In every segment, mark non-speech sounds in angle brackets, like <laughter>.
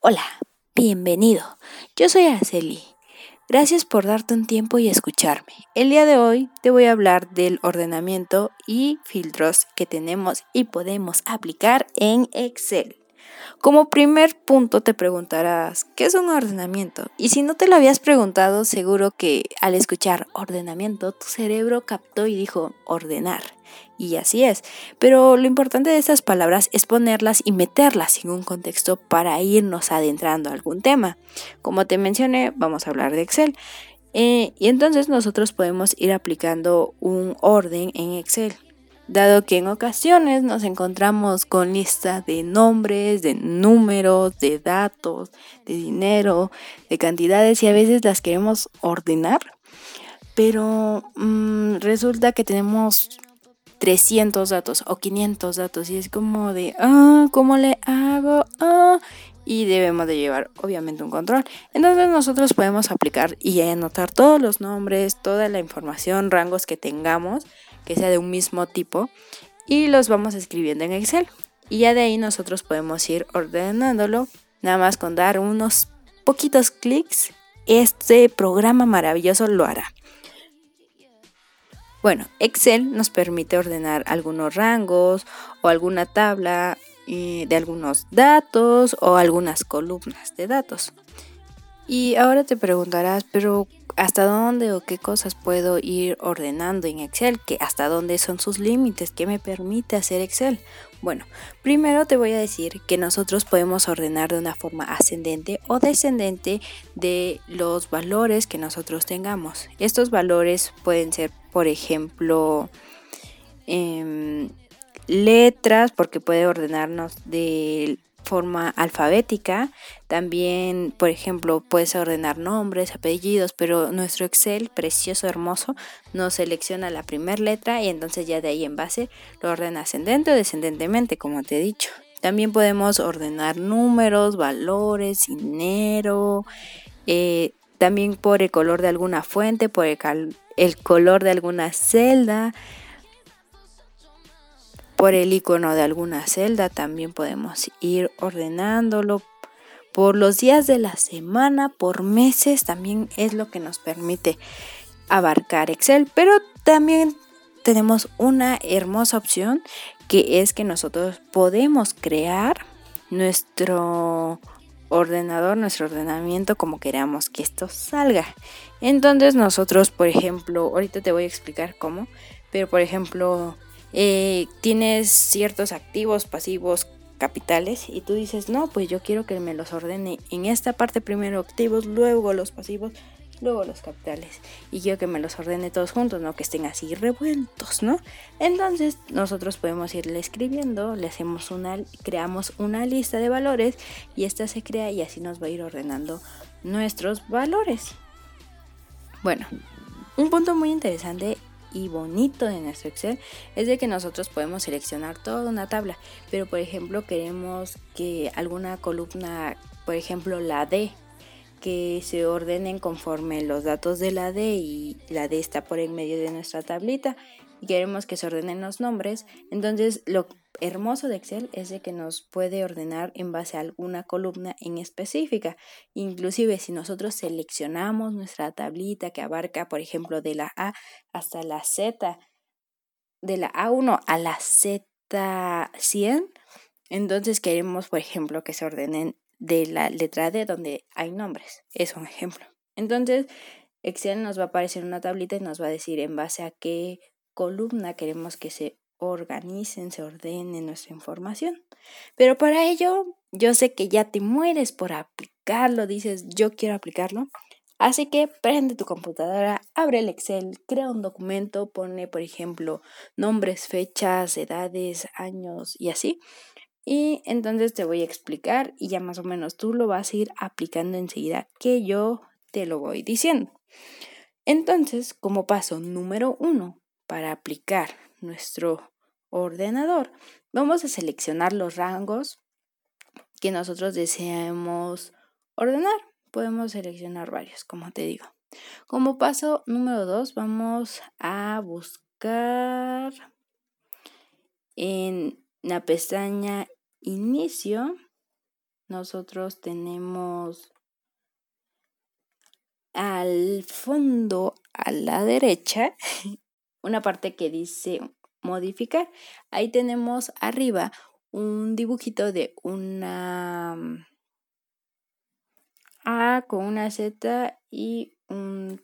Hola, bienvenido. Yo soy Araceli. Gracias por darte un tiempo y escucharme. El día de hoy te voy a hablar del ordenamiento y filtros que tenemos y podemos aplicar en Excel. Como primer punto te preguntarás, ¿qué es un ordenamiento? Y si no te lo habías preguntado, seguro que al escuchar ordenamiento, tu cerebro captó y dijo ordenar. Y así es. Pero lo importante de estas palabras es ponerlas y meterlas en un contexto para irnos adentrando a algún tema. Como te mencioné, vamos a hablar de Excel. Eh, y entonces nosotros podemos ir aplicando un orden en Excel dado que en ocasiones nos encontramos con lista de nombres, de números, de datos, de dinero, de cantidades y a veces las queremos ordenar, pero mm, resulta que tenemos 300 datos o 500 datos y es como de, ah, ¿cómo le hago? Ah, y debemos de llevar obviamente un control. Entonces nosotros podemos aplicar y anotar todos los nombres, toda la información, rangos que tengamos que sea de un mismo tipo y los vamos escribiendo en Excel. Y ya de ahí nosotros podemos ir ordenándolo, nada más con dar unos poquitos clics, este programa maravilloso lo hará. Bueno, Excel nos permite ordenar algunos rangos o alguna tabla eh, de algunos datos o algunas columnas de datos. Y ahora te preguntarás, pero hasta dónde o qué cosas puedo ir ordenando en Excel, que hasta dónde son sus límites, qué me permite hacer Excel. Bueno, primero te voy a decir que nosotros podemos ordenar de una forma ascendente o descendente de los valores que nosotros tengamos. Estos valores pueden ser, por ejemplo, em, letras, porque puede ordenarnos de forma alfabética. También, por ejemplo, puedes ordenar nombres, apellidos, pero nuestro Excel, precioso, hermoso, nos selecciona la primera letra y entonces ya de ahí en base lo ordena ascendente o descendentemente, como te he dicho. También podemos ordenar números, valores, dinero, eh, también por el color de alguna fuente, por el, el color de alguna celda por el icono de alguna celda también podemos ir ordenándolo por los días de la semana, por meses, también es lo que nos permite abarcar Excel, pero también tenemos una hermosa opción que es que nosotros podemos crear nuestro ordenador, nuestro ordenamiento como queramos que esto salga. Entonces nosotros, por ejemplo, ahorita te voy a explicar cómo, pero por ejemplo, eh, tienes ciertos activos, pasivos, capitales y tú dices, no, pues yo quiero que me los ordene en esta parte primero activos, luego los pasivos, luego los capitales y quiero que me los ordene todos juntos, no que estén así revueltos, ¿no? Entonces nosotros podemos irle escribiendo, le hacemos una, creamos una lista de valores y esta se crea y así nos va a ir ordenando nuestros valores. Bueno, un punto muy interesante y bonito de nuestro Excel es de que nosotros podemos seleccionar toda una tabla, pero por ejemplo queremos que alguna columna, por ejemplo la D, que se ordenen conforme los datos de la D y la D está por en medio de nuestra tablita y queremos que se ordenen los nombres, entonces lo hermoso de Excel es de que nos puede ordenar en base a alguna columna en específica. Inclusive si nosotros seleccionamos nuestra tablita que abarca, por ejemplo, de la A hasta la Z, de la A1 a la Z100, entonces queremos, por ejemplo, que se ordenen de la letra D donde hay nombres. Es un ejemplo. Entonces, Excel nos va a aparecer una tablita y nos va a decir en base a qué columna queremos que se organicen, se ordenen nuestra información. Pero para ello, yo sé que ya te mueres por aplicarlo, dices, yo quiero aplicarlo. Así que prende tu computadora, abre el Excel, crea un documento, pone, por ejemplo, nombres, fechas, edades, años y así. Y entonces te voy a explicar y ya más o menos tú lo vas a ir aplicando enseguida que yo te lo voy diciendo. Entonces, como paso número uno, para aplicar nuestro ordenador, vamos a seleccionar los rangos que nosotros deseamos ordenar. Podemos seleccionar varios, como te digo. Como paso número 2, vamos a buscar en la pestaña Inicio. nosotros tenemos al fondo a la derecha <laughs> una parte que dice modificar. Ahí tenemos arriba un dibujito de una mm, A con una Z y un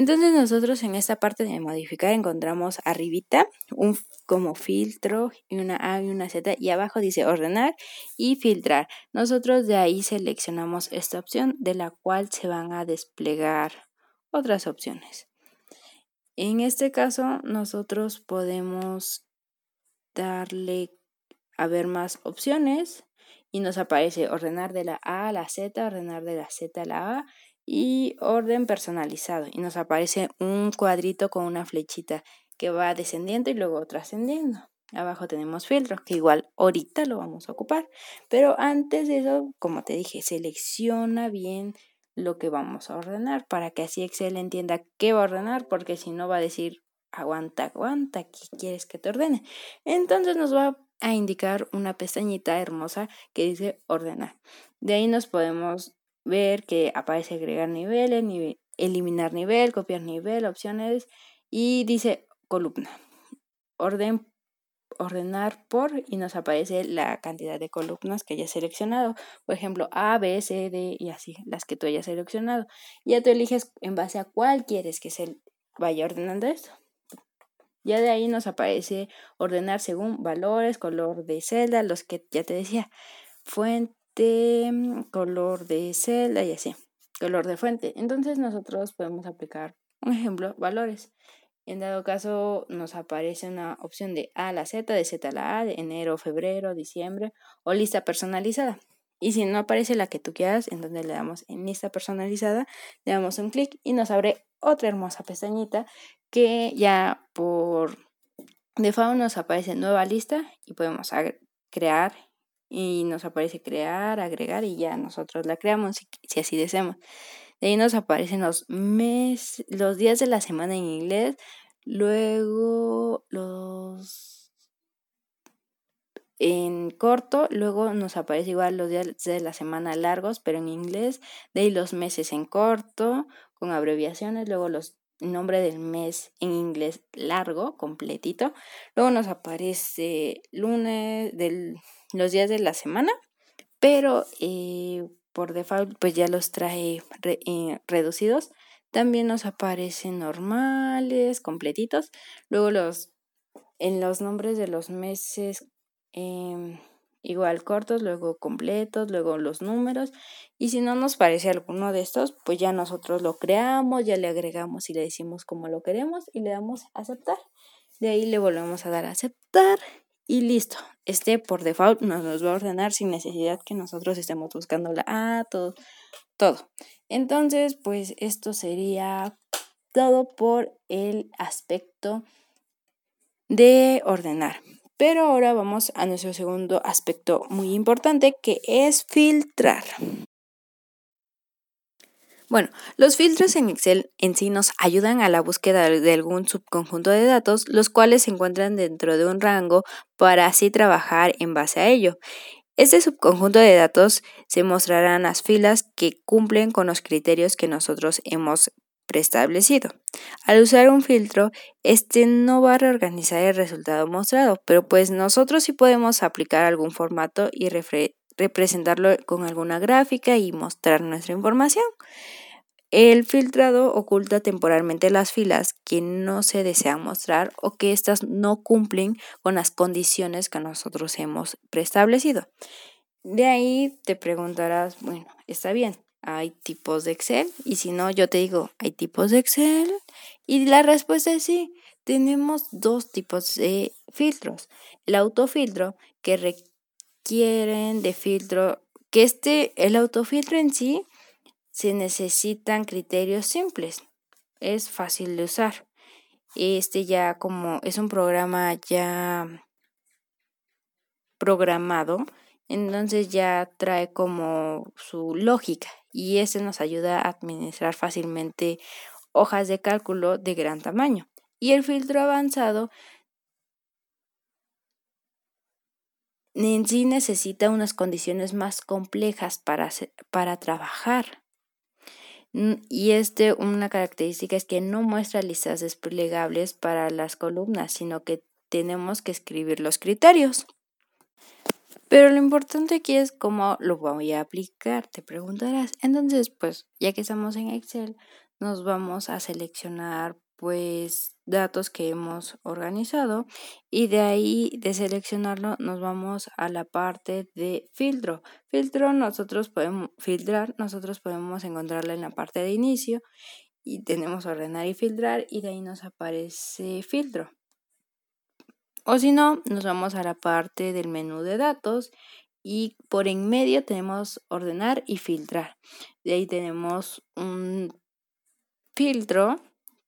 Entonces nosotros en esta parte de modificar encontramos arribita un como filtro y una A y una Z y abajo dice ordenar y filtrar. Nosotros de ahí seleccionamos esta opción de la cual se van a desplegar otras opciones. En este caso nosotros podemos darle a ver más opciones y nos aparece ordenar de la A a la Z, ordenar de la Z a la A y orden personalizado y nos aparece un cuadrito con una flechita que va descendiendo y luego trascendiendo. Abajo tenemos filtros que igual ahorita lo vamos a ocupar, pero antes de eso, como te dije, selecciona bien lo que vamos a ordenar para que así Excel entienda qué va a ordenar, porque si no va a decir aguanta, aguanta, ¿qué quieres que te ordene? Entonces nos va a indicar una pestañita hermosa que dice ordenar. De ahí nos podemos ver que aparece agregar niveles, eliminar nivel, copiar nivel, opciones y dice columna. Orden, ordenar por y nos aparece la cantidad de columnas que hayas seleccionado. Por ejemplo, A, B, C, D y así, las que tú hayas seleccionado. Ya tú eliges en base a cuál quieres que se vaya ordenando esto. Ya de ahí nos aparece ordenar según valores, color de celda, los que ya te decía, fuente Mm, color de celda y así, color de fuente. Entonces nosotros podemos aplicar, un ejemplo, valores. En dado caso nos aparece una opción de A a la Z, de Z a la A, de enero, febrero, diciembre o lista personalizada. Y si no aparece la que tú quieras, en donde le damos en lista personalizada, le damos un clic y nos abre otra hermosa pestañita que ya por default nos aparece nueva lista y podemos crear y nos aparece crear, agregar y ya nosotros la creamos si, así deseamos. De ahí nos aparecen los meses, los días de la semana en inglés, luego los en corto, luego nos aparece igual los días de la semana largos, pero en inglés, de ahí los meses en corto, con abreviaciones, luego los nombre del mes en inglés largo, completito, luego nos aparece lunes del los días de la semana, pero eh, por default pues ya los trae eh, reducidos. También nos aparecen normales, completitos. Luego los en los nombres de los meses em, igual cortos, luego completos, luego los números. Y si no nos parece alguno de estos, pues ya nosotros lo creamos, ya le agregamos y le decimos cómo lo queremos y le damos aceptar. De ahí le volvemos a dar a aceptar y listo. Este por default nos, nos va a ordenar sin necesidad que nosotros estemos buscando la A, todo, todo. Entonces, pues esto sería todo por el aspecto de ordenar. Pero ahora vamos a nuestro segundo aspecto muy importante que es filtrar. Bueno, los filtros en Excel en sí nos ayudan a la búsqueda de algún subconjunto de datos, los cuales se encuentran dentro de un rango para así trabajar en base a ello. Este subconjunto de datos se mostrarán las filas que cumplen con los criterios que nosotros hemos preestablecido. Al usar un filtro, este no va a reorganizar el resultado mostrado, pero pues nosotros sí podemos aplicar algún formato y representarlo con alguna gráfica y mostrar nuestra información. El filtrado oculta temporalmente las filas que no se desean mostrar o que éstas no cumplen con las condiciones que nosotros hemos preestablecido. De ahí te preguntarás, bueno, está bien, hay tipos de Excel y si no, yo te digo, hay tipos de Excel y la respuesta es sí. Tenemos dos tipos de filtros. El autofiltro que requieren de filtro, que este, el autofiltro en sí se necesitan criterios simples. Es fácil de usar. Este ya como es un programa ya programado, entonces ya trae como su lógica y ese nos ayuda a administrar fácilmente hojas de cálculo de gran tamaño. Y el filtro avanzado en sí necesita unas condiciones más complejas para, para trabajar. Y este, una característica es que no muestra listas desplegables para las columnas, sino que tenemos que escribir los criterios. Pero lo importante aquí es cómo lo voy a aplicar, te preguntarás. Entonces, pues, ya que estamos en Excel, nos vamos a seleccionar pues datos que hemos organizado y de ahí de seleccionarlo nos vamos a la parte de filtro. Filtro nosotros podemos filtrar, nosotros podemos encontrarla en la parte de inicio y tenemos ordenar y filtrar y de ahí nos aparece filtro. O si no, nos vamos a la parte del menú de datos y por en medio tenemos ordenar y filtrar. De ahí tenemos un filtro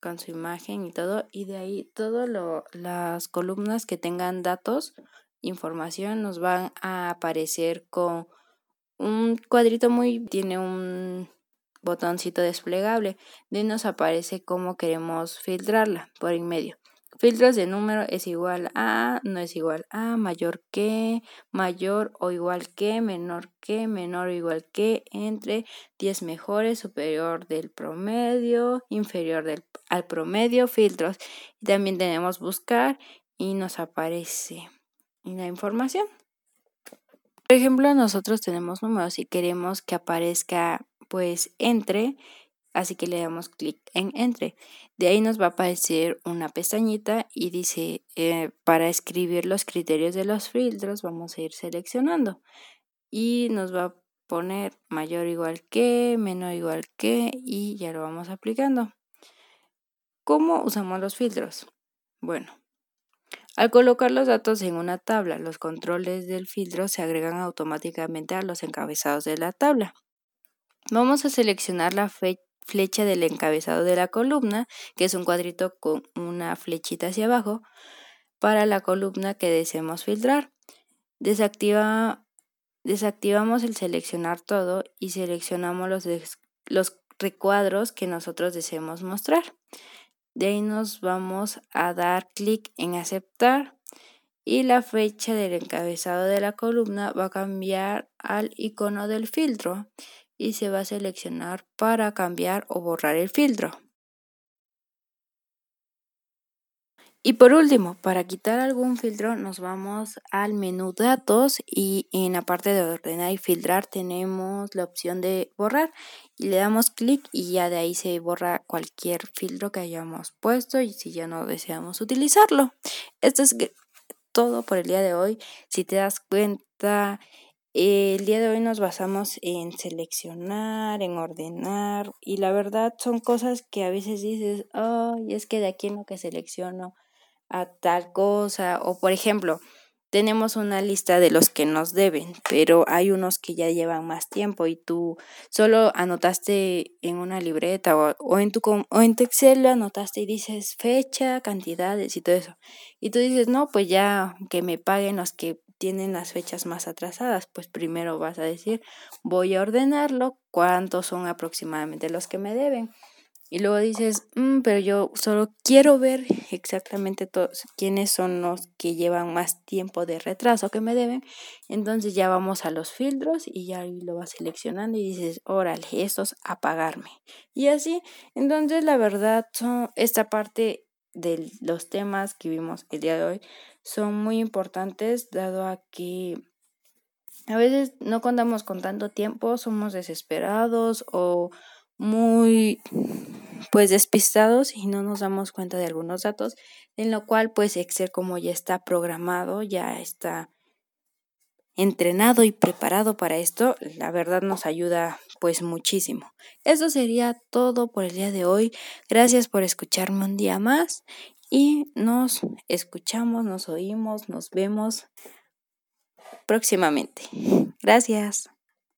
con su imagen y todo y de ahí todas las columnas que tengan datos, información nos van a aparecer con un cuadrito muy tiene un botoncito desplegable de nos aparece cómo queremos filtrarla por en medio. Filtros de número es igual a, no es igual a, mayor que, mayor o igual que, menor que, menor o igual que, entre 10 mejores, superior del promedio, inferior del, al promedio, filtros. Y también tenemos buscar y nos aparece la información. Por ejemplo, nosotros tenemos números y queremos que aparezca pues entre así que le damos clic en entre. De ahí nos va a aparecer una pestañita y dice eh, para escribir los criterios de los filtros vamos a ir seleccionando y nos va a poner mayor igual que, menor igual que y ya lo vamos aplicando. ¿Cómo usamos los filtros? Bueno, al colocar los datos en una tabla, los controles del filtro se agregan automáticamente a los encabezados de la tabla. Vamos a seleccionar la fecha flecha del encabezado de la columna, que es un cuadrito con una flechita hacia abajo, para la columna que deseemos filtrar. Desactiva, desactivamos el seleccionar todo y seleccionamos los, los recuadros que nosotros deseemos mostrar. De ahí nos vamos a dar clic en aceptar y la fecha del encabezado de la columna va a cambiar al icono del filtro y se va a seleccionar para cambiar o borrar el filtro. Y por último, para quitar algún filtro nos vamos al menú datos y en la parte de ordenar y filtrar tenemos la opción de borrar y le damos clic y ya de ahí se borra cualquier filtro que hayamos puesto y si ya no deseamos utilizarlo. Esto es todo por el día de hoy. Si te das cuenta, el día de hoy nos basamos en seleccionar, en ordenar y la verdad son cosas que a veces dices, ay, es que de aquí en lo que selecciono a tal cosa o por ejemplo, tenemos una lista de los que nos deben, pero hay unos que ya llevan más tiempo y tú solo anotaste en una libreta o, en tu o en tu Excel lo anotaste y dices fecha, cantidades y todo eso. Y tú dices, no, pues ya que me paguen los que tienen las fechas más atrasadas, pues primero vas a decir, voy a ordenarlo, cuántos son aproximadamente los que me deben. Y luego dices, mm, pero yo solo quiero ver exactamente todos quiénes son los que llevan más tiempo de retraso que me deben. Entonces ya vamos a los filtros y ya lo vas seleccionando y dices, órale, estos a pagarme. Y así, entonces la verdad, esta parte de los temas que vimos el día de hoy son muy importantes dado a que a veces no contamos con tanto tiempo, somos desesperados o muy pues despistados y no nos damos cuenta de algunos datos, en lo cual pues Excel como ya está programado, ya está entrenado y preparado para esto, la verdad nos ayuda pues muchísimo. Eso sería todo por el día de hoy. Gracias por escucharme un día más y nos escuchamos, nos oímos, nos vemos próximamente. Gracias.